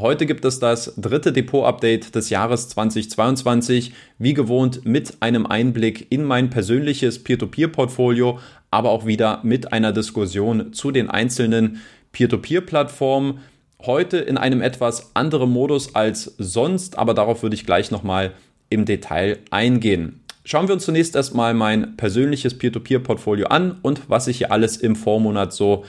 Heute gibt es das dritte Depot-Update des Jahres 2022, wie gewohnt mit einem Einblick in mein persönliches Peer-to-Peer-Portfolio, aber auch wieder mit einer Diskussion zu den einzelnen Peer-to-Peer-Plattformen. Heute in einem etwas anderen Modus als sonst, aber darauf würde ich gleich nochmal im Detail eingehen. Schauen wir uns zunächst erstmal mein persönliches Peer-to-Peer-Portfolio an und was sich hier alles im Vormonat so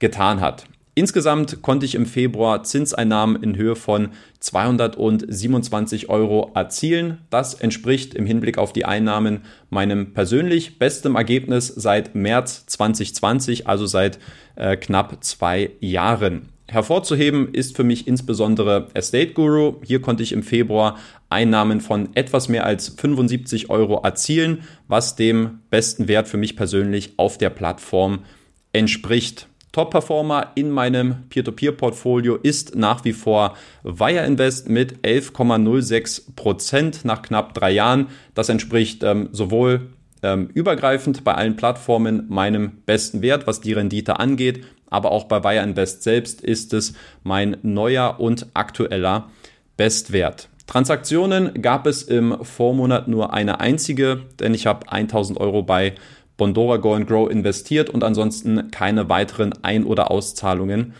getan hat. Insgesamt konnte ich im Februar Zinseinnahmen in Höhe von 227 Euro erzielen. Das entspricht im Hinblick auf die Einnahmen meinem persönlich bestem Ergebnis seit März 2020, also seit äh, knapp zwei Jahren. Hervorzuheben ist für mich insbesondere Estate Guru. Hier konnte ich im Februar Einnahmen von etwas mehr als 75 Euro erzielen, was dem besten Wert für mich persönlich auf der Plattform entspricht. Top-Performer in meinem Peer-to-Peer-Portfolio ist nach wie vor Wire Invest mit 11,06 Prozent nach knapp drei Jahren. Das entspricht ähm, sowohl ähm, übergreifend bei allen Plattformen meinem besten Wert, was die Rendite angeht, aber auch bei Wire Invest selbst ist es mein neuer und aktueller Bestwert. Transaktionen gab es im Vormonat nur eine einzige, denn ich habe 1000 Euro bei Bondora Go and Grow investiert und ansonsten keine weiteren Ein- oder Auszahlungen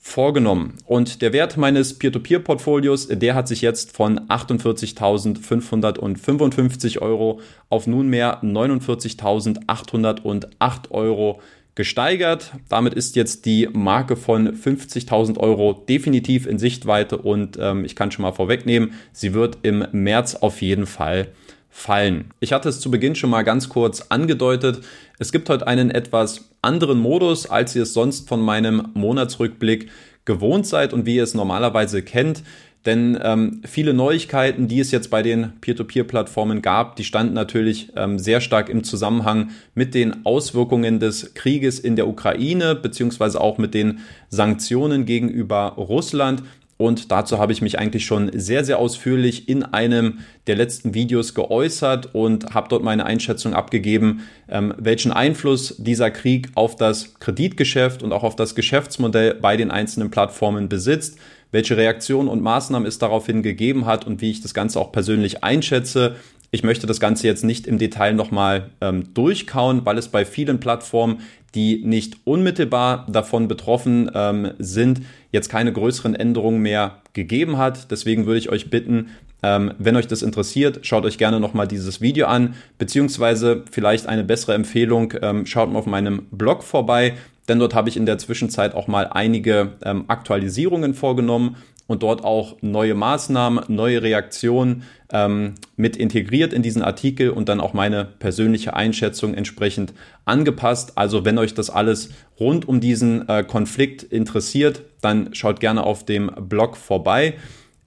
vorgenommen. Und der Wert meines Peer-to-Peer-Portfolios, der hat sich jetzt von 48.555 Euro auf nunmehr 49.808 Euro gesteigert. Damit ist jetzt die Marke von 50.000 Euro definitiv in Sichtweite und ähm, ich kann schon mal vorwegnehmen, sie wird im März auf jeden Fall fallen. Ich hatte es zu Beginn schon mal ganz kurz angedeutet. Es gibt heute einen etwas anderen Modus, als ihr es sonst von meinem Monatsrückblick gewohnt seid und wie ihr es normalerweise kennt. Denn ähm, viele Neuigkeiten, die es jetzt bei den Peer-to-Peer-Plattformen gab, die standen natürlich ähm, sehr stark im Zusammenhang mit den Auswirkungen des Krieges in der Ukraine, beziehungsweise auch mit den Sanktionen gegenüber Russland. Und dazu habe ich mich eigentlich schon sehr, sehr ausführlich in einem der letzten Videos geäußert und habe dort meine Einschätzung abgegeben, ähm, welchen Einfluss dieser Krieg auf das Kreditgeschäft und auch auf das Geschäftsmodell bei den einzelnen Plattformen besitzt, welche Reaktionen und Maßnahmen es daraufhin gegeben hat und wie ich das Ganze auch persönlich einschätze. Ich möchte das Ganze jetzt nicht im Detail nochmal ähm, durchkauen, weil es bei vielen Plattformen die nicht unmittelbar davon betroffen ähm, sind, jetzt keine größeren Änderungen mehr gegeben hat. Deswegen würde ich euch bitten, ähm, wenn euch das interessiert, schaut euch gerne nochmal dieses Video an, beziehungsweise vielleicht eine bessere Empfehlung, ähm, schaut mal auf meinem Blog vorbei, denn dort habe ich in der Zwischenzeit auch mal einige ähm, Aktualisierungen vorgenommen und dort auch neue Maßnahmen, neue Reaktionen ähm, mit integriert in diesen Artikel und dann auch meine persönliche Einschätzung entsprechend angepasst. Also wenn euch das alles rund um diesen äh, Konflikt interessiert, dann schaut gerne auf dem Blog vorbei.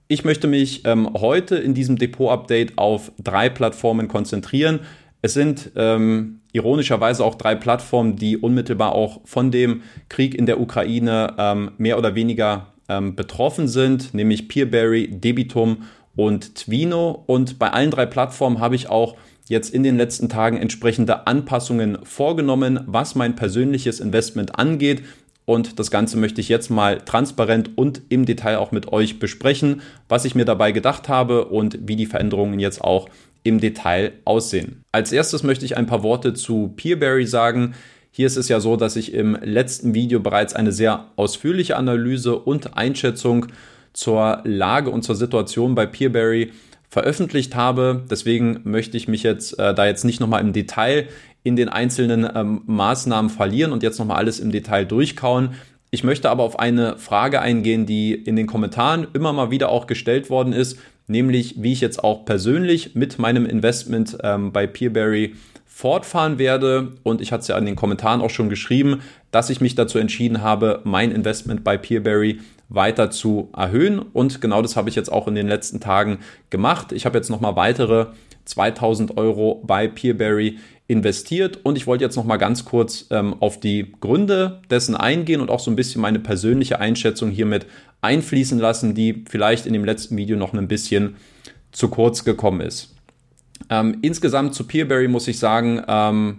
Ich möchte mich ähm, heute in diesem Depot-Update auf drei Plattformen konzentrieren. Es sind ähm, ironischerweise auch drei Plattformen, die unmittelbar auch von dem Krieg in der Ukraine ähm, mehr oder weniger ähm, betroffen sind, nämlich Peerberry, Debitum und Twino. Und bei allen drei Plattformen habe ich auch jetzt in den letzten Tagen entsprechende Anpassungen vorgenommen, was mein persönliches Investment angeht. Und das Ganze möchte ich jetzt mal transparent und im Detail auch mit euch besprechen, was ich mir dabei gedacht habe und wie die Veränderungen jetzt auch im Detail aussehen. Als erstes möchte ich ein paar Worte zu Peerberry sagen. Hier ist es ja so, dass ich im letzten Video bereits eine sehr ausführliche Analyse und Einschätzung zur Lage und zur Situation bei Peerberry veröffentlicht habe. Deswegen möchte ich mich jetzt äh, da jetzt nicht nochmal im Detail in den einzelnen ähm, Maßnahmen verlieren und jetzt nochmal alles im Detail durchkauen. Ich möchte aber auf eine Frage eingehen, die in den Kommentaren immer mal wieder auch gestellt worden ist, nämlich wie ich jetzt auch persönlich mit meinem Investment ähm, bei Peerberry fortfahren werde. Und ich hatte es ja in den Kommentaren auch schon geschrieben, dass ich mich dazu entschieden habe, mein Investment bei Peerberry weiter zu erhöhen. Und genau das habe ich jetzt auch in den letzten Tagen gemacht. Ich habe jetzt nochmal weitere 2000 Euro bei Peerberry investiert und ich wollte jetzt nochmal ganz kurz ähm, auf die Gründe dessen eingehen und auch so ein bisschen meine persönliche Einschätzung hiermit einfließen lassen, die vielleicht in dem letzten Video noch ein bisschen zu kurz gekommen ist. Ähm, insgesamt zu Peerberry muss ich sagen, ähm,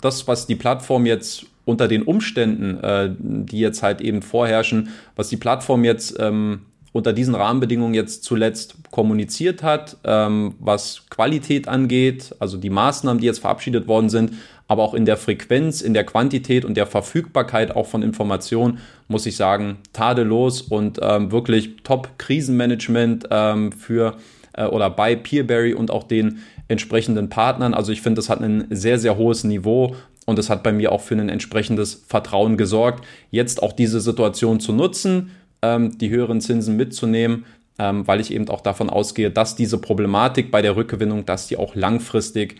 das, was die Plattform jetzt unter den Umständen, äh, die jetzt halt eben vorherrschen, was die Plattform jetzt ähm, unter diesen Rahmenbedingungen jetzt zuletzt kommuniziert hat, ähm, was Qualität angeht, also die Maßnahmen, die jetzt verabschiedet worden sind, aber auch in der Frequenz, in der Quantität und der Verfügbarkeit auch von Informationen, muss ich sagen, tadellos und ähm, wirklich Top-Krisenmanagement ähm, für äh, oder bei Peerberry und auch den entsprechenden Partnern. Also ich finde, das hat ein sehr, sehr hohes Niveau und es hat bei mir auch für ein entsprechendes Vertrauen gesorgt, jetzt auch diese Situation zu nutzen ähm, die höheren Zinsen mitzunehmen, ähm, weil ich eben auch davon ausgehe, dass diese Problematik bei der Rückgewinnung, dass die auch langfristig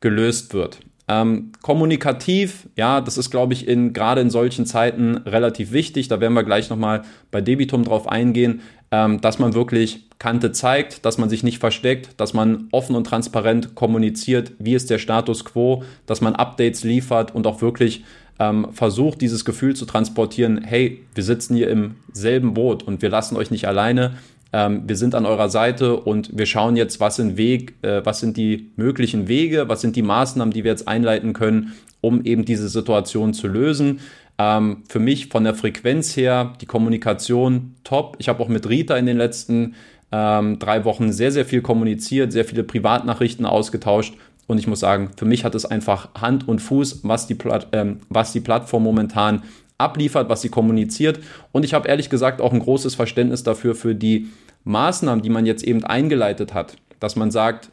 gelöst wird. Ähm, kommunikativ, ja, das ist, glaube ich, in, gerade in solchen Zeiten relativ wichtig. Da werden wir gleich nochmal bei Debitum drauf eingehen, ähm, dass man wirklich Kante zeigt, dass man sich nicht versteckt, dass man offen und transparent kommuniziert, wie ist der Status quo, dass man Updates liefert und auch wirklich ähm, versucht, dieses Gefühl zu transportieren, hey, wir sitzen hier im selben Boot und wir lassen euch nicht alleine. Ähm, wir sind an eurer Seite und wir schauen jetzt, was sind Weg, äh, was sind die möglichen Wege, was sind die Maßnahmen, die wir jetzt einleiten können, um eben diese Situation zu lösen. Ähm, für mich von der Frequenz her, die Kommunikation top. Ich habe auch mit Rita in den letzten ähm, drei Wochen sehr, sehr viel kommuniziert, sehr viele Privatnachrichten ausgetauscht und ich muss sagen, für mich hat es einfach Hand und Fuß, was die, Plat ähm, was die Plattform momentan abliefert, was sie kommuniziert. Und ich habe ehrlich gesagt auch ein großes Verständnis dafür, für die Maßnahmen, die man jetzt eben eingeleitet hat. Dass man sagt,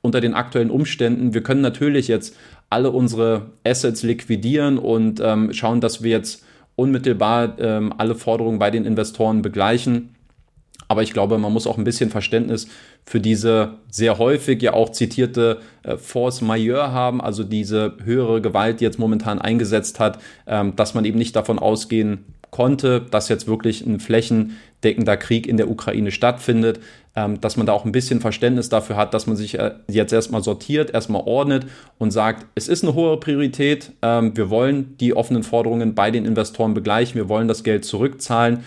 unter den aktuellen Umständen, wir können natürlich jetzt alle unsere Assets liquidieren und ähm, schauen, dass wir jetzt unmittelbar ähm, alle Forderungen bei den Investoren begleichen. Aber ich glaube, man muss auch ein bisschen Verständnis für diese sehr häufig ja auch zitierte äh, Force Majeure haben, also diese höhere Gewalt, die jetzt momentan eingesetzt hat, ähm, dass man eben nicht davon ausgehen konnte, dass jetzt wirklich ein flächendeckender Krieg in der Ukraine stattfindet, ähm, dass man da auch ein bisschen Verständnis dafür hat, dass man sich äh, jetzt erstmal sortiert, erstmal ordnet und sagt, es ist eine hohe Priorität, ähm, wir wollen die offenen Forderungen bei den Investoren begleichen, wir wollen das Geld zurückzahlen,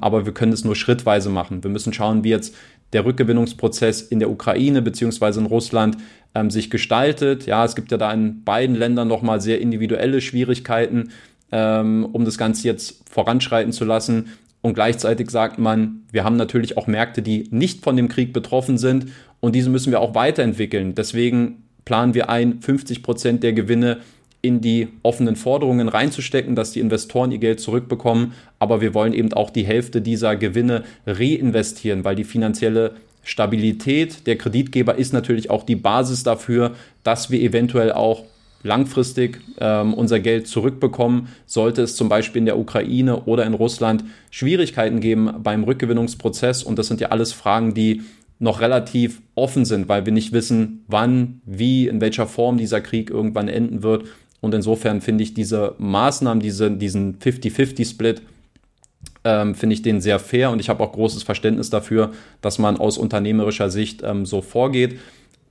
aber wir können es nur schrittweise machen. Wir müssen schauen, wie jetzt der Rückgewinnungsprozess in der Ukraine beziehungsweise in Russland ähm, sich gestaltet. Ja, es gibt ja da in beiden Ländern nochmal sehr individuelle Schwierigkeiten, ähm, um das Ganze jetzt voranschreiten zu lassen. Und gleichzeitig sagt man, wir haben natürlich auch Märkte, die nicht von dem Krieg betroffen sind und diese müssen wir auch weiterentwickeln. Deswegen planen wir ein, 50 Prozent der Gewinne in die offenen Forderungen reinzustecken, dass die Investoren ihr Geld zurückbekommen. Aber wir wollen eben auch die Hälfte dieser Gewinne reinvestieren, weil die finanzielle Stabilität der Kreditgeber ist natürlich auch die Basis dafür, dass wir eventuell auch langfristig ähm, unser Geld zurückbekommen, sollte es zum Beispiel in der Ukraine oder in Russland Schwierigkeiten geben beim Rückgewinnungsprozess. Und das sind ja alles Fragen, die noch relativ offen sind, weil wir nicht wissen, wann, wie, in welcher Form dieser Krieg irgendwann enden wird. Und insofern finde ich diese Maßnahmen, diese, diesen 50-50-Split, ähm, finde ich den sehr fair und ich habe auch großes Verständnis dafür, dass man aus unternehmerischer Sicht ähm, so vorgeht.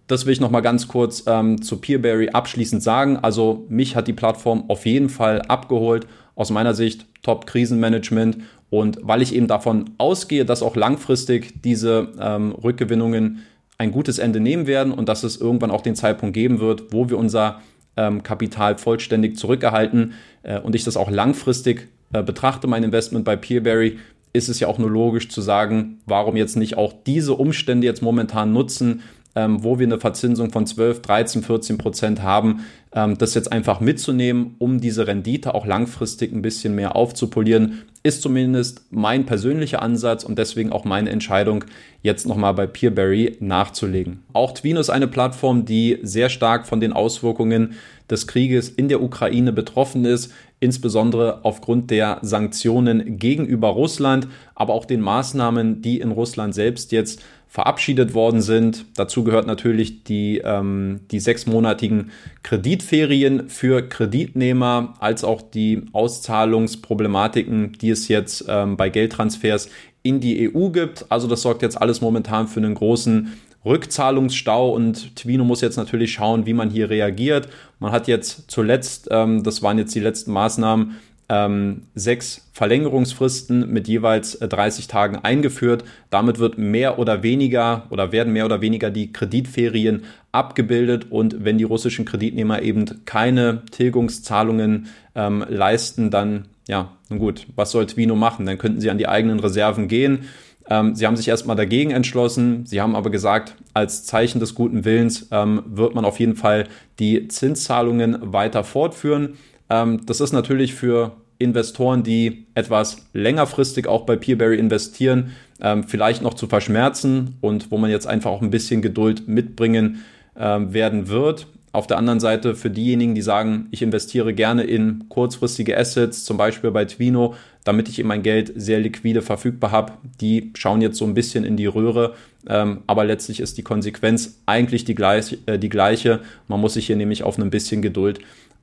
Das will ich noch mal ganz kurz ähm, zu Peerberry abschließend sagen. Also mich hat die Plattform auf jeden Fall abgeholt. Aus meiner Sicht Top-Krisenmanagement. Und weil ich eben davon ausgehe, dass auch langfristig diese ähm, Rückgewinnungen ein gutes Ende nehmen werden und dass es irgendwann auch den Zeitpunkt geben wird, wo wir unser ähm, Kapital vollständig zurückerhalten äh, und ich das auch langfristig äh, betrachte, mein Investment bei Peerberry, ist es ja auch nur logisch zu sagen, warum jetzt nicht auch diese Umstände jetzt momentan nutzen, ähm, wo wir eine Verzinsung von 12, 13, 14 Prozent haben, ähm, das jetzt einfach mitzunehmen, um diese Rendite auch langfristig ein bisschen mehr aufzupolieren, ist zumindest mein persönlicher Ansatz und deswegen auch meine Entscheidung, jetzt nochmal bei Peerberry nachzulegen. Auch Twino ist eine Plattform, die sehr stark von den Auswirkungen des Krieges in der Ukraine betroffen ist, insbesondere aufgrund der Sanktionen gegenüber Russland, aber auch den Maßnahmen, die in Russland selbst jetzt verabschiedet worden sind. Dazu gehört natürlich die, ähm, die sechsmonatigen Kreditferien für Kreditnehmer, als auch die Auszahlungsproblematiken, die es jetzt ähm, bei Geldtransfers in die EU gibt. Also das sorgt jetzt alles momentan für einen großen Rückzahlungsstau und Twino muss jetzt natürlich schauen, wie man hier reagiert. Man hat jetzt zuletzt, ähm, das waren jetzt die letzten Maßnahmen, ähm, sechs Verlängerungsfristen mit jeweils 30 äh, Tagen eingeführt. Damit wird mehr oder weniger oder werden mehr oder weniger die Kreditferien abgebildet und wenn die russischen Kreditnehmer eben keine Tilgungszahlungen ähm, leisten, dann ja, nun gut, was soll Twino machen? Dann könnten sie an die eigenen Reserven gehen Ähm, sie haben sich erstmal dagegen entschlossen. Sie haben aber gesagt, als Zeichen des guten Willens ähm, wird man auf jeden Fall die Zinszahlungen weiter fortführen. Ähm, das ist natürlich für Investoren, die etwas längerfristig auch bei Peerberry investieren, ähm, vielleicht noch zu verschmerzen und wo man jetzt einfach auch ein bisschen Geduld mitbringen ähm, werden wird. Auf der anderen Seite für diejenigen, die sagen, ich investiere gerne in kurzfristige Assets, zum Beispiel bei Twino, damit ich eben mein Geld sehr liquide verfügbar habe, die schauen jetzt so ein bisschen in die Röhre. Ähm, aber letztlich ist die Konsequenz eigentlich die, gleich, äh, die gleiche. Man muss sich hier nämlich auf ein bisschen Geduld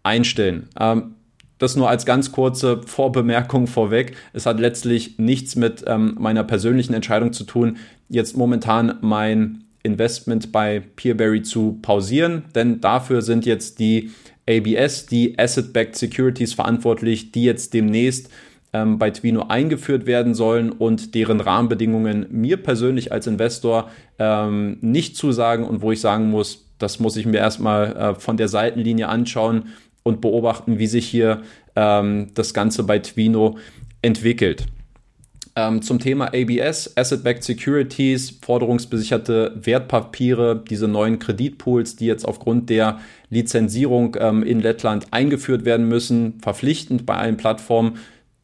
einstellen. Ähm, das nur als ganz kurze Vorbemerkung vorweg. Es hat letztlich nichts mit ähm, meiner persönlichen Entscheidung zu tun, jetzt momentan mein Investment bei Peerberry zu pausieren, denn dafür sind jetzt die ABS, die Asset-Backed Securities verantwortlich, die jetzt demnächst ähm, bei Twino eingeführt werden sollen und deren Rahmenbedingungen mir persönlich als Investor ähm, nicht zusagen und wo ich sagen muss, das muss ich mir erstmal äh, von der Seitenlinie anschauen und beobachten, wie sich hier ähm, das Ganze bei Twino entwickelt. Ähm, zum Thema ABS, Asset-Backed Securities, forderungsbesicherte Wertpapiere, diese neuen Kreditpools, die jetzt aufgrund der Lizenzierung ähm, in Lettland eingeführt werden müssen, verpflichtend bei allen Plattformen.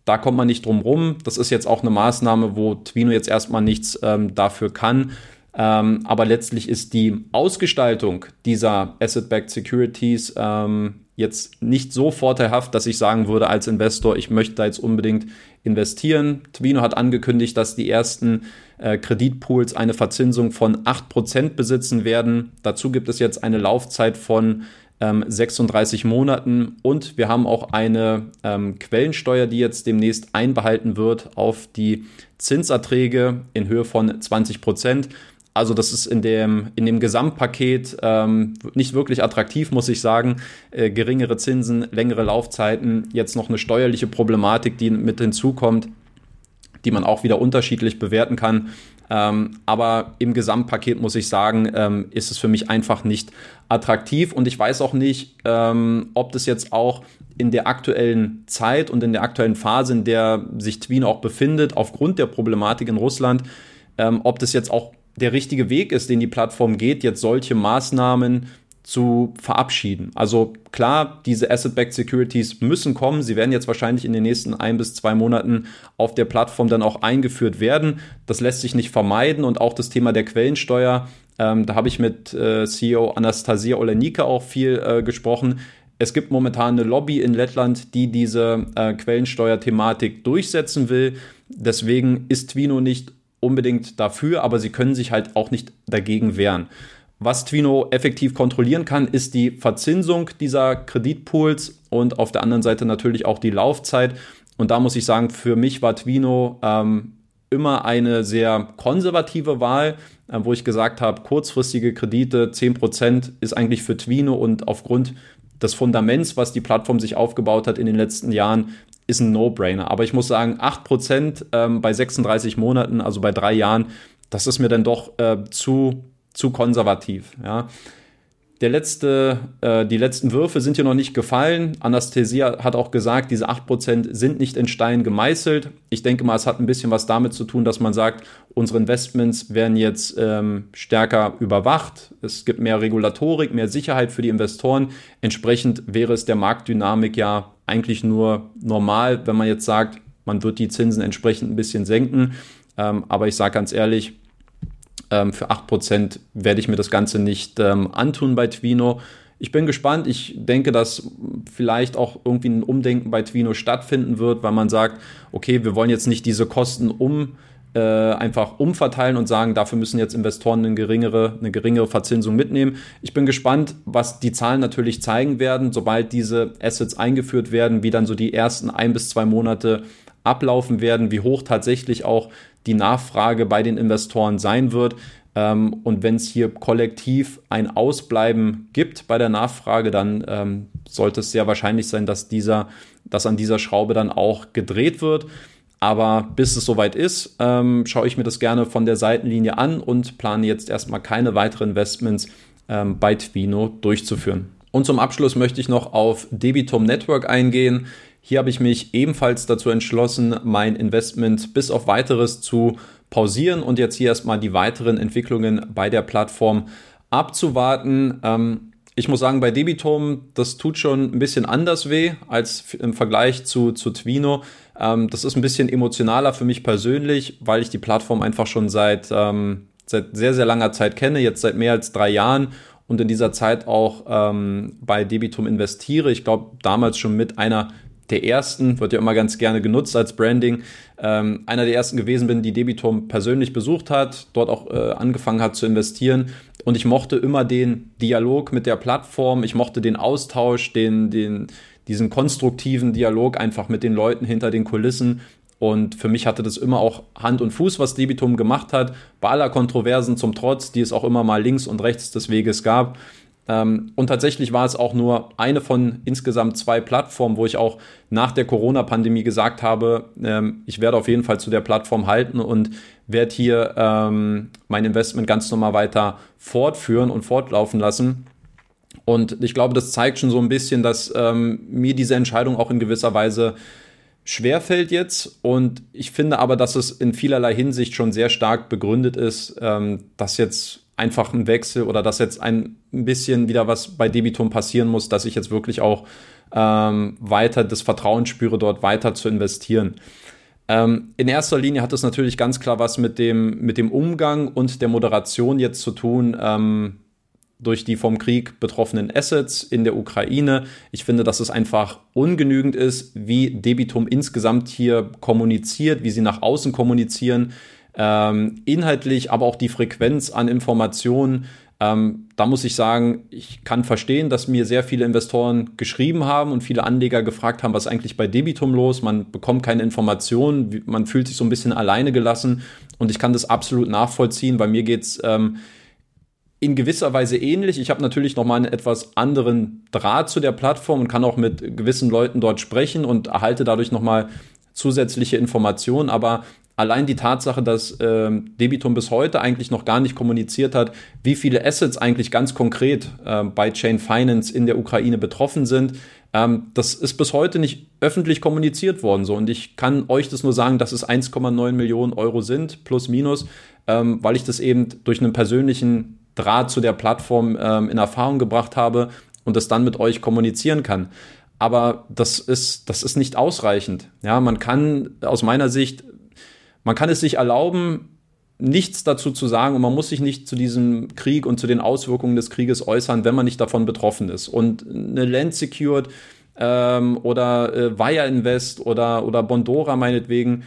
Da kommt man nicht drum rum. Das ist jetzt auch eine Maßnahme, wo Twino jetzt erstmal nichts ähm, dafür kann. Ähm, aber letztlich ist die Ausgestaltung dieser Asset-Backed Securities ähm, jetzt nicht so vorteilhaft, dass ich sagen würde als Investor, ich möchte da jetzt unbedingt investieren. Twino hat angekündigt, dass die ersten äh, Kreditpools eine Verzinsung von 8% besitzen werden. Dazu gibt es jetzt eine Laufzeit von ähm, 36 Monaten und wir haben auch eine ähm, Quellensteuer, die jetzt demnächst einbehalten wird auf die Zinserträge in Höhe von 20%. Also das ist in dem, in dem Gesamtpaket ähm, nicht wirklich attraktiv, muss ich sagen. Äh, geringere Zinsen, längere Laufzeiten, jetzt noch eine steuerliche Problematik, die mit hinzukommt, die man auch wieder unterschiedlich bewerten kann. Ähm, aber im Gesamtpaket muss ich sagen, ähm, ist es für mich einfach nicht attraktiv und ich weiß auch nicht, ähm, ob das jetzt auch in der aktuellen Zeit und in der aktuellen Phase, in der sich Twin auch befindet, aufgrund der Problematik in Russland, ähm, ob das jetzt auch der richtige Weg ist, den die Plattform geht, jetzt solche Maßnahmen zu verabschieden. Also klar, diese Asset-Backed Securities müssen kommen. Sie werden jetzt wahrscheinlich in den nächsten ein bis zwei Monaten auf der Plattform dann auch eingeführt werden. Das lässt sich nicht vermeiden und auch das Thema der Quellensteuer. Ähm, da habe ich mit äh, CEO Anastasia Olenika auch viel äh, gesprochen. Es gibt momentan eine Lobby in Lettland, die diese äh, Quellensteuer-Thematik durchsetzen will. Deswegen ist Twino nicht unbedingt dafür, aber sie können sich halt auch nicht dagegen wehren. Was Twino effektiv kontrollieren kann, ist die Verzinsung dieser Kreditpools und auf der anderen Seite natürlich auch die Laufzeit. Und da muss ich sagen, für mich war Twino ähm, immer eine sehr konservative Wahl, äh, wo ich gesagt habe, kurzfristige Kredite, 10% ist eigentlich für Twino und aufgrund des Fundaments, was die Plattform sich aufgebaut hat in den letzten Jahren, ist ein No-Brainer. Aber ich muss sagen, 8% ähm, bei 36 Monaten, also bei drei Jahren, das ist mir dann doch äh, zu, zu konservativ. Ja. Der letzte, äh, die letzten Würfe sind hier noch nicht gefallen. Anästhesia hat auch gesagt, diese 8% sind nicht in Stein gemeißelt. Ich denke mal, es hat ein bisschen was damit zu tun, dass man sagt, unsere Investments werden jetzt ähm, stärker überwacht. Es gibt mehr Regulatorik, mehr Sicherheit für die Investoren. Entsprechend wäre es der Marktdynamik ja eigentlich nur normal, wenn man jetzt sagt, man wird die Zinsen entsprechend ein bisschen senken. Ähm, aber ich sage ganz ehrlich, ähm, für 8% werde ich mir das Ganze nicht ähm, antun bei Twino. Ich bin gespannt. Ich denke, dass vielleicht auch irgendwie ein Umdenken bei Twino stattfinden wird, weil man sagt, okay, wir wollen jetzt nicht diese Kosten um äh, einfach umverteilen und sagen, dafür müssen jetzt Investoren eine geringere, eine geringere Verzinsung mitnehmen. Ich bin gespannt, was die Zahlen natürlich zeigen werden, sobald diese Assets eingeführt werden, wie dann so die ersten ein bis zwei Monate ablaufen werden, wie hoch tatsächlich auch die Nachfrage bei den Investoren sein wird. Ähm, und wenn es hier kollektiv ein Ausbleiben gibt bei der Nachfrage, dann ähm, sollte es sehr wahrscheinlich sein, dass dieser, dass an dieser Schraube dann auch gedreht wird. Aber bis es soweit ist, ähm, schaue ich mir das gerne von der Seitenlinie an und plane jetzt erstmal keine weiteren Investments ähm, bei Twino durchzuführen. Und zum Abschluss möchte ich noch auf Debitum Network eingehen. Hier habe ich mich ebenfalls dazu entschlossen, mein Investment bis auf weiteres zu pausieren und jetzt hier erstmal die weiteren Entwicklungen bei der Plattform abzuwarten. Ähm, ich muss sagen, bei Debitum, das tut schon ein bisschen anders weh als im Vergleich zu, zu Twino. Ähm, das ist ein bisschen emotionaler für mich persönlich, weil ich die Plattform einfach schon seit, ähm, seit sehr, sehr langer Zeit kenne, jetzt seit mehr als drei Jahren und in dieser Zeit auch ähm, bei Debitum investiere. Ich glaube, damals schon mit einer der ersten, wird ja immer ganz gerne genutzt als Branding, ähm, einer der ersten gewesen bin, die Debitum persönlich besucht hat, dort auch äh, angefangen hat zu investieren und ich mochte immer den Dialog mit der Plattform, ich mochte den Austausch, den, den, diesen konstruktiven Dialog einfach mit den Leuten hinter den Kulissen. Und für mich hatte das immer auch Hand und Fuß, was Debitum gemacht hat, bei aller Kontroversen zum Trotz, die es auch immer mal links und rechts des Weges gab. Ähm, und tatsächlich war es auch nur eine von insgesamt zwei Plattformen, wo ich auch nach der Corona-Pandemie gesagt habe, ähm, ich werde auf jeden Fall zu der Plattform halten und werde hier ähm, mein Investment ganz normal weiter fortführen und fortlaufen lassen. Und ich glaube, das zeigt schon so ein bisschen, dass ähm, mir diese Entscheidung auch in gewisser Weise schwerfällt jetzt. Und ich finde aber, dass es in vielerlei Hinsicht schon sehr stark begründet ist, ähm, dass jetzt einfach ein Wechsel oder dass jetzt ein bisschen wieder was bei Debitum passieren muss, dass ich jetzt wirklich auch ähm, weiter das Vertrauen spüre, dort weiter zu investieren. Ähm, in erster Linie hat es natürlich ganz klar was mit dem, mit dem Umgang und der Moderation jetzt zu tun. Ähm, durch die vom Krieg betroffenen Assets in der Ukraine. Ich finde, dass es einfach ungenügend ist, wie Debitum insgesamt hier kommuniziert, wie sie nach außen kommunizieren, ähm, inhaltlich, aber auch die Frequenz an Informationen. Ähm, da muss ich sagen, ich kann verstehen, dass mir sehr viele Investoren geschrieben haben und viele Anleger gefragt haben, was eigentlich bei Debitum los? Man bekommt keine Informationen, man fühlt sich so ein bisschen alleine gelassen und ich kann das absolut nachvollziehen. Bei mir geht's ähm, in gewisser Weise ähnlich. Ich habe natürlich noch mal einen etwas anderen Draht zu der Plattform und kann auch mit gewissen Leuten dort sprechen und erhalte dadurch noch mal zusätzliche Informationen. Aber allein die Tatsache, dass ähm, Debitum bis heute eigentlich noch gar nicht kommuniziert hat, wie viele Assets eigentlich ganz konkret äh, bei Chain Finance in der Ukraine betroffen sind, ähm, das ist bis heute nicht öffentlich kommuniziert worden. So. Und ich kann euch das nur sagen, dass es 1,9 Millionen Euro sind, plus minus, ähm, weil ich das eben durch einen persönlichen Draht zu der Plattform ähm, in Erfahrung gebracht habe und das dann mit euch kommunizieren kann. Aber das ist, das ist nicht ausreichend. Ja, man kann aus meiner Sicht man kann es sich erlauben, nichts dazu zu sagen und man muss sich nicht zu diesem Krieg und zu den Auswirkungen des Krieges äußern, wenn man nicht davon betroffen ist. Und eine Land Secured ähm, oder äh, Wire Invest oder, oder Bondora meinetwegen,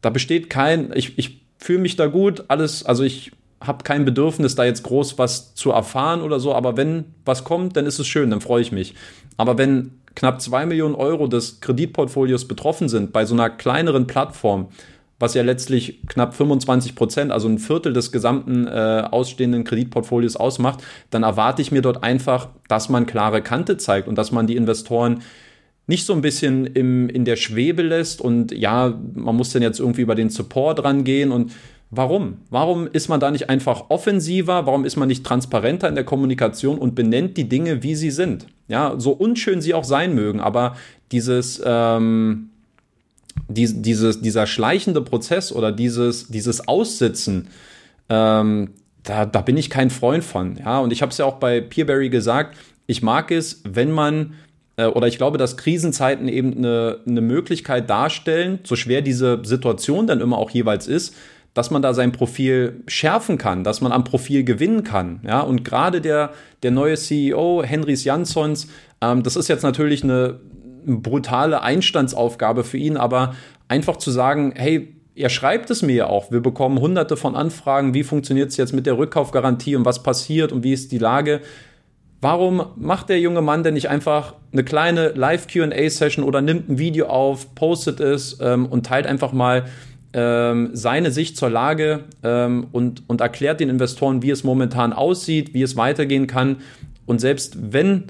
da besteht kein, ich, ich fühle mich da gut, alles, also ich habe kein Bedürfnis, da jetzt groß was zu erfahren oder so, aber wenn was kommt, dann ist es schön, dann freue ich mich. Aber wenn knapp zwei Millionen Euro des Kreditportfolios betroffen sind bei so einer kleineren Plattform, was ja letztlich knapp 25 Prozent, also ein Viertel des gesamten äh, ausstehenden Kreditportfolios ausmacht, dann erwarte ich mir dort einfach, dass man klare Kante zeigt und dass man die Investoren nicht so ein bisschen im, in der Schwebe lässt und ja, man muss dann jetzt irgendwie über den Support rangehen und warum? Warum ist man da nicht einfach offensiver? Warum ist man nicht transparenter in der Kommunikation und benennt die Dinge, wie sie sind? Ja, so unschön sie auch sein mögen, aber dieses, ähm, die, dieses, dieser schleichende Prozess oder dieses, dieses Aussitzen, ähm, da, da bin ich kein Freund von. Ja, und ich habe es ja auch bei Peerberry gesagt, ich mag es, wenn man äh, oder ich glaube, dass Krisenzeiten eben eine, eine Möglichkeit darstellen, so schwer diese Situation dann immer auch jeweils ist, dass man da sein Profil schärfen kann, dass man am Profil gewinnen kann. Ja, und gerade der, der neue CEO, Henrys Jansons, ähm, das ist jetzt natürlich eine, brutale Einstandsaufgabe für ihn, aber einfach zu sagen, hey, er schreibt es mir ja auch. Wir bekommen hunderte von Anfragen, wie funktioniert es jetzt mit der Rückkaufgarantie und was passiert und wie ist die Lage. Warum macht der junge Mann denn nicht einfach eine kleine Live-QA-Session oder nimmt ein Video auf, postet es ähm, und teilt einfach mal ähm, seine Sicht zur Lage ähm, und, und erklärt den Investoren, wie es momentan aussieht, wie es weitergehen kann. Und selbst wenn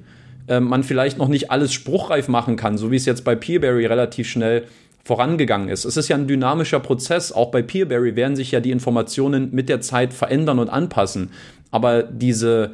äh, man vielleicht noch nicht alles spruchreif machen kann, so wie es jetzt bei Peerberry relativ schnell vorangegangen ist. Es ist ja ein dynamischer Prozess. Auch bei Peerberry werden sich ja die Informationen mit der Zeit verändern und anpassen. Aber diese,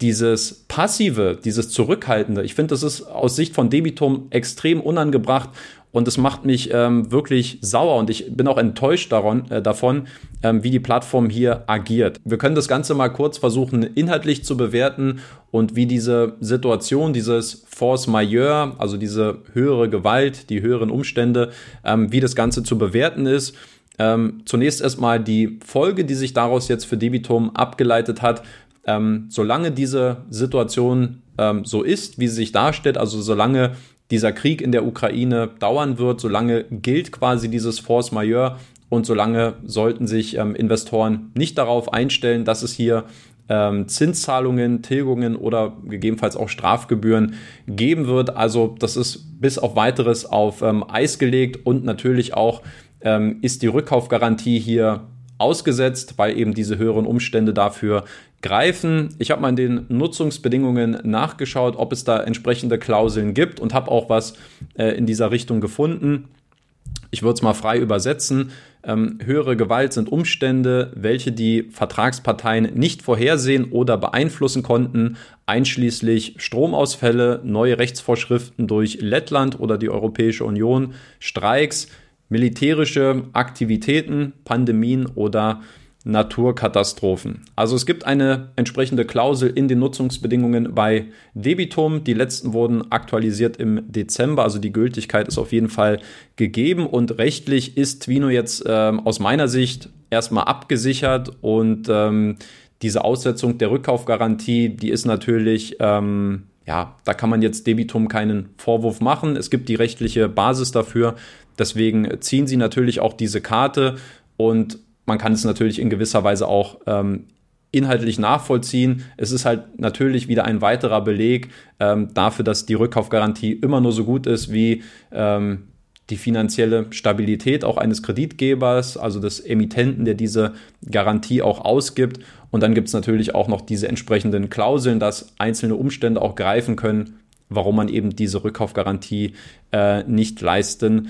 dieses Passive, dieses Zurückhaltende, ich finde, das ist aus Sicht von Debitum extrem unangebracht und es macht mich ähm, wirklich sauer und ich bin auch enttäuscht daran, äh, davon, ähm, wie die Plattform hier agiert. Wir können das Ganze mal kurz versuchen, inhaltlich zu bewerten und wie diese Situation, dieses Force Majeure, also diese höhere Gewalt, die höheren Umstände, ähm, wie das Ganze zu bewerten ist. Ähm, zunächst erstmal die Folge, die sich daraus jetzt für Debitum abgeleitet hat. Ähm, solange diese Situation ähm, so ist, wie sie sich darstellt, also solange dieser Krieg in der Ukraine dauern wird, solange gilt quasi dieses Force Majeure und solange sollten sich ähm, Investoren nicht darauf einstellen, dass es hier ähm, Zinszahlungen, Tilgungen oder gegebenenfalls auch Strafgebühren geben wird. Also das ist bis auf weiteres auf ähm, Eis gelegt und natürlich auch ähm, ist die Rückkaufgarantie hier ausgesetzt, weil eben diese höheren Umstände dafür greifen. Ich habe mal in den Nutzungsbedingungen nachgeschaut, ob es da entsprechende Klauseln gibt und habe auch was äh, in dieser Richtung gefunden. Ich würde es mal frei übersetzen. Ähm, höhere Gewalt sind Umstände, welche die Vertragsparteien nicht vorhersehen oder beeinflussen konnten, einschließlich Stromausfälle, neue Rechtsvorschriften durch Lettland oder die Europäische Union, Streiks, militärische Aktivitäten, Pandemien oder Naturkatastrophen. Also es gibt eine entsprechende Klausel in den Nutzungsbedingungen bei Debitum. Die letzten wurden aktualisiert im Dezember, also die Gültigkeit ist auf jeden Fall gegeben und rechtlich ist Twino jetzt ähm, aus meiner Sicht erstmal abgesichert und ähm, diese Aussetzung der Rückkaufgarantie, die ist natürlich ähm, ja, da kann man jetzt Debitum keinen Vorwurf machen. Es gibt die rechtliche Basis dafür. Deswegen ziehen sie natürlich auch diese Karte und man kann es natürlich in gewisser Weise auch ähm, inhaltlich nachvollziehen. Es ist halt natürlich wieder ein weiterer Beleg ähm, dafür, dass die Rückkaufgarantie immer nur so gut ist wie ähm, die finanzielle Stabilität auch eines Kreditgebers, also des Emittenten, der diese Garantie auch ausgibt. Und dann gibt es natürlich auch noch diese entsprechenden Klauseln, dass einzelne Umstände auch greifen können, warum man eben diese Rückkaufgarantie äh, nicht leisten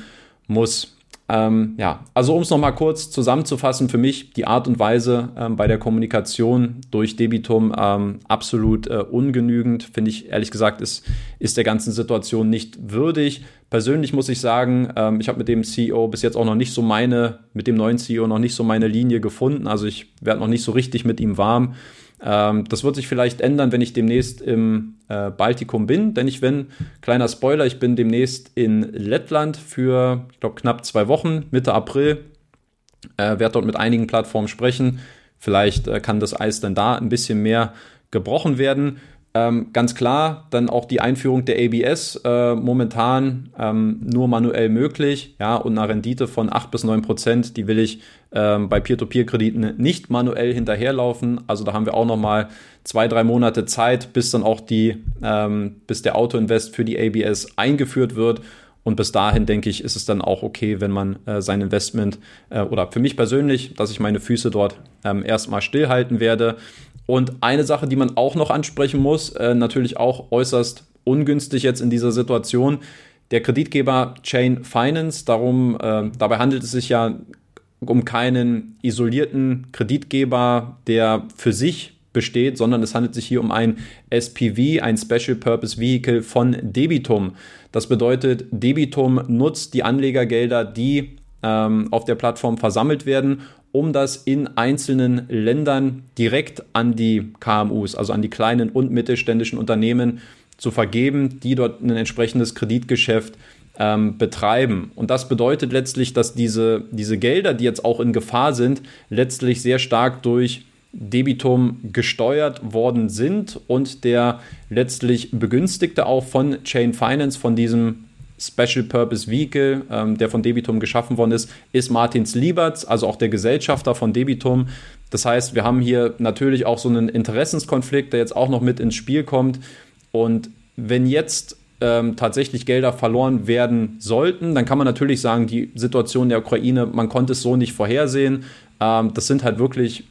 muss. Ähm, ja, also um es nochmal kurz zusammenzufassen, für mich die Art und Weise ähm, bei der Kommunikation durch Debitum ähm, absolut äh, ungenügend, finde ich ehrlich gesagt, ist, ist der ganzen Situation nicht würdig. Persönlich muss ich sagen, ähm, ich habe mit dem CEO bis jetzt auch noch nicht so meine, mit dem neuen CEO noch nicht so meine Linie gefunden. Also ich werde noch nicht so richtig mit ihm warm. Ähm, das wird sich vielleicht ändern, wenn ich demnächst im äh, Baltikum bin, denn ich bin, kleiner Spoiler, ich bin demnächst in Lettland für, ich glaube, knapp zwei Wochen, Mitte April. Äh, werde dort mit einigen Plattformen sprechen. Vielleicht äh, kann das Eis dann da ein bisschen mehr gebrochen werden. Ähm, ganz klar, dann auch die Einführung der ABS äh, momentan ähm, nur manuell möglich, ja, und eine Rendite von 8 bis 9 Prozent, die will ich ähm, bei Peer-to-Peer-Krediten nicht manuell hinterherlaufen. Also da haben wir auch noch mal zwei, drei Monate Zeit, bis dann auch die, ähm, bis der Autoinvest für die ABS eingeführt wird. Und bis dahin, denke ich, ist es dann auch okay, wenn man äh, sein Investment äh, oder für mich persönlich, dass ich meine Füße dort ähm, erstmal stillhalten werde. Und eine Sache, die man auch noch ansprechen muss, äh, natürlich auch äußerst ungünstig jetzt in dieser Situation, der Kreditgeber Chain Finance, darum, äh, dabei handelt es sich ja um keinen isolierten Kreditgeber, der für sich besteht, sondern es handelt sich hier um ein SPV, ein Special Purpose Vehicle von Debitum. Das bedeutet, Debitum nutzt die Anlegergelder, die ähm, auf der Plattform versammelt werden, um das in einzelnen Ländern direkt an die KMUs, also an die kleinen und mittelständischen Unternehmen zu vergeben, die dort ein entsprechendes Kreditgeschäft ähm, betreiben. Und das bedeutet letztlich, dass diese, diese Gelder, die jetzt auch in Gefahr sind, letztlich sehr stark durch Debitum gesteuert worden sind und der letztlich Begünstigte auch von Chain Finance, von diesem Special Purpose Vehicle, ähm, der von Debitum geschaffen worden ist, ist Martins Lieberts, also auch der Gesellschafter von Debitum. Das heißt, wir haben hier natürlich auch so einen Interessenskonflikt, der jetzt auch noch mit ins Spiel kommt. Und wenn jetzt ähm, tatsächlich Gelder verloren werden sollten, dann kann man natürlich sagen, die Situation der Ukraine, man konnte es so nicht vorhersehen. Ähm, das sind halt wirklich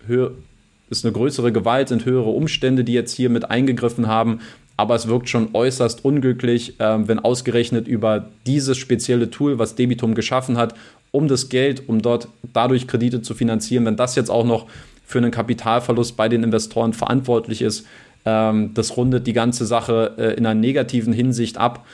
ist eine größere Gewalt, sind höhere Umstände, die jetzt hier mit eingegriffen haben aber es wirkt schon äußerst unglücklich, ähm, wenn ausgerechnet über dieses spezielle Tool, was Debitum geschaffen hat, um das Geld, um dort dadurch Kredite zu finanzieren, wenn das jetzt auch noch für einen Kapitalverlust bei den Investoren verantwortlich ist, Ähm, das rundet die ganze Sache äh, in einer negativen Hinsicht ab.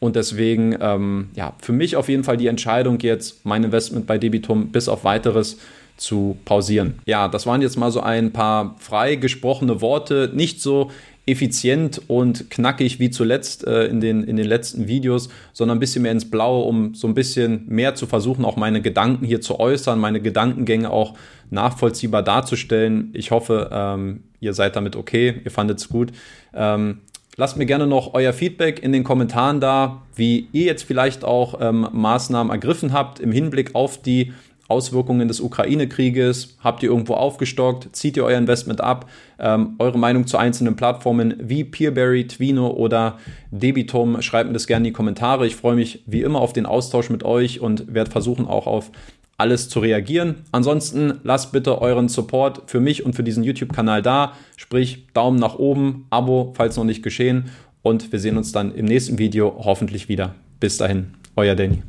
Und deswegen, ähm, ja, für mich auf jeden Fall die Entscheidung, jetzt mein Investment bei Debitum bis auf weiteres zu pausieren. Ja, das waren jetzt mal so ein paar frei gesprochene Worte, nicht so effizient und knackig wie zuletzt äh, in, den, in den letzten Videos, sondern ein bisschen mehr ins Blaue, um so ein bisschen mehr zu versuchen, auch meine Gedanken hier zu äußern, meine Gedankengänge auch nachvollziehbar darzustellen. Ich hoffe, ähm, ihr seid damit okay, ihr fandet es gut. Ähm, Lasst mir gerne noch euer Feedback in den Kommentaren da, wie ihr jetzt vielleicht auch ähm, Maßnahmen ergriffen habt im Hinblick auf die Auswirkungen des Ukraine-Krieges? Habt ihr irgendwo aufgestockt? Zieht ihr euer Investment ab? Ähm, eure Meinung zu einzelnen Plattformen wie Peerberry, Twino oder Debitum? Schreibt mir das gerne in die Kommentare. Ich freue mich wie immer auf den Austausch mit euch und werde versuchen auch auf alles zu reagieren. Ansonsten lasst bitte euren Support für mich und für diesen YouTube-Kanal da. Sprich, Daumen nach oben, Abo, falls noch nicht geschehen. Und wir sehen uns dann im nächsten Video hoffentlich wieder. Bis dahin, euer Danny.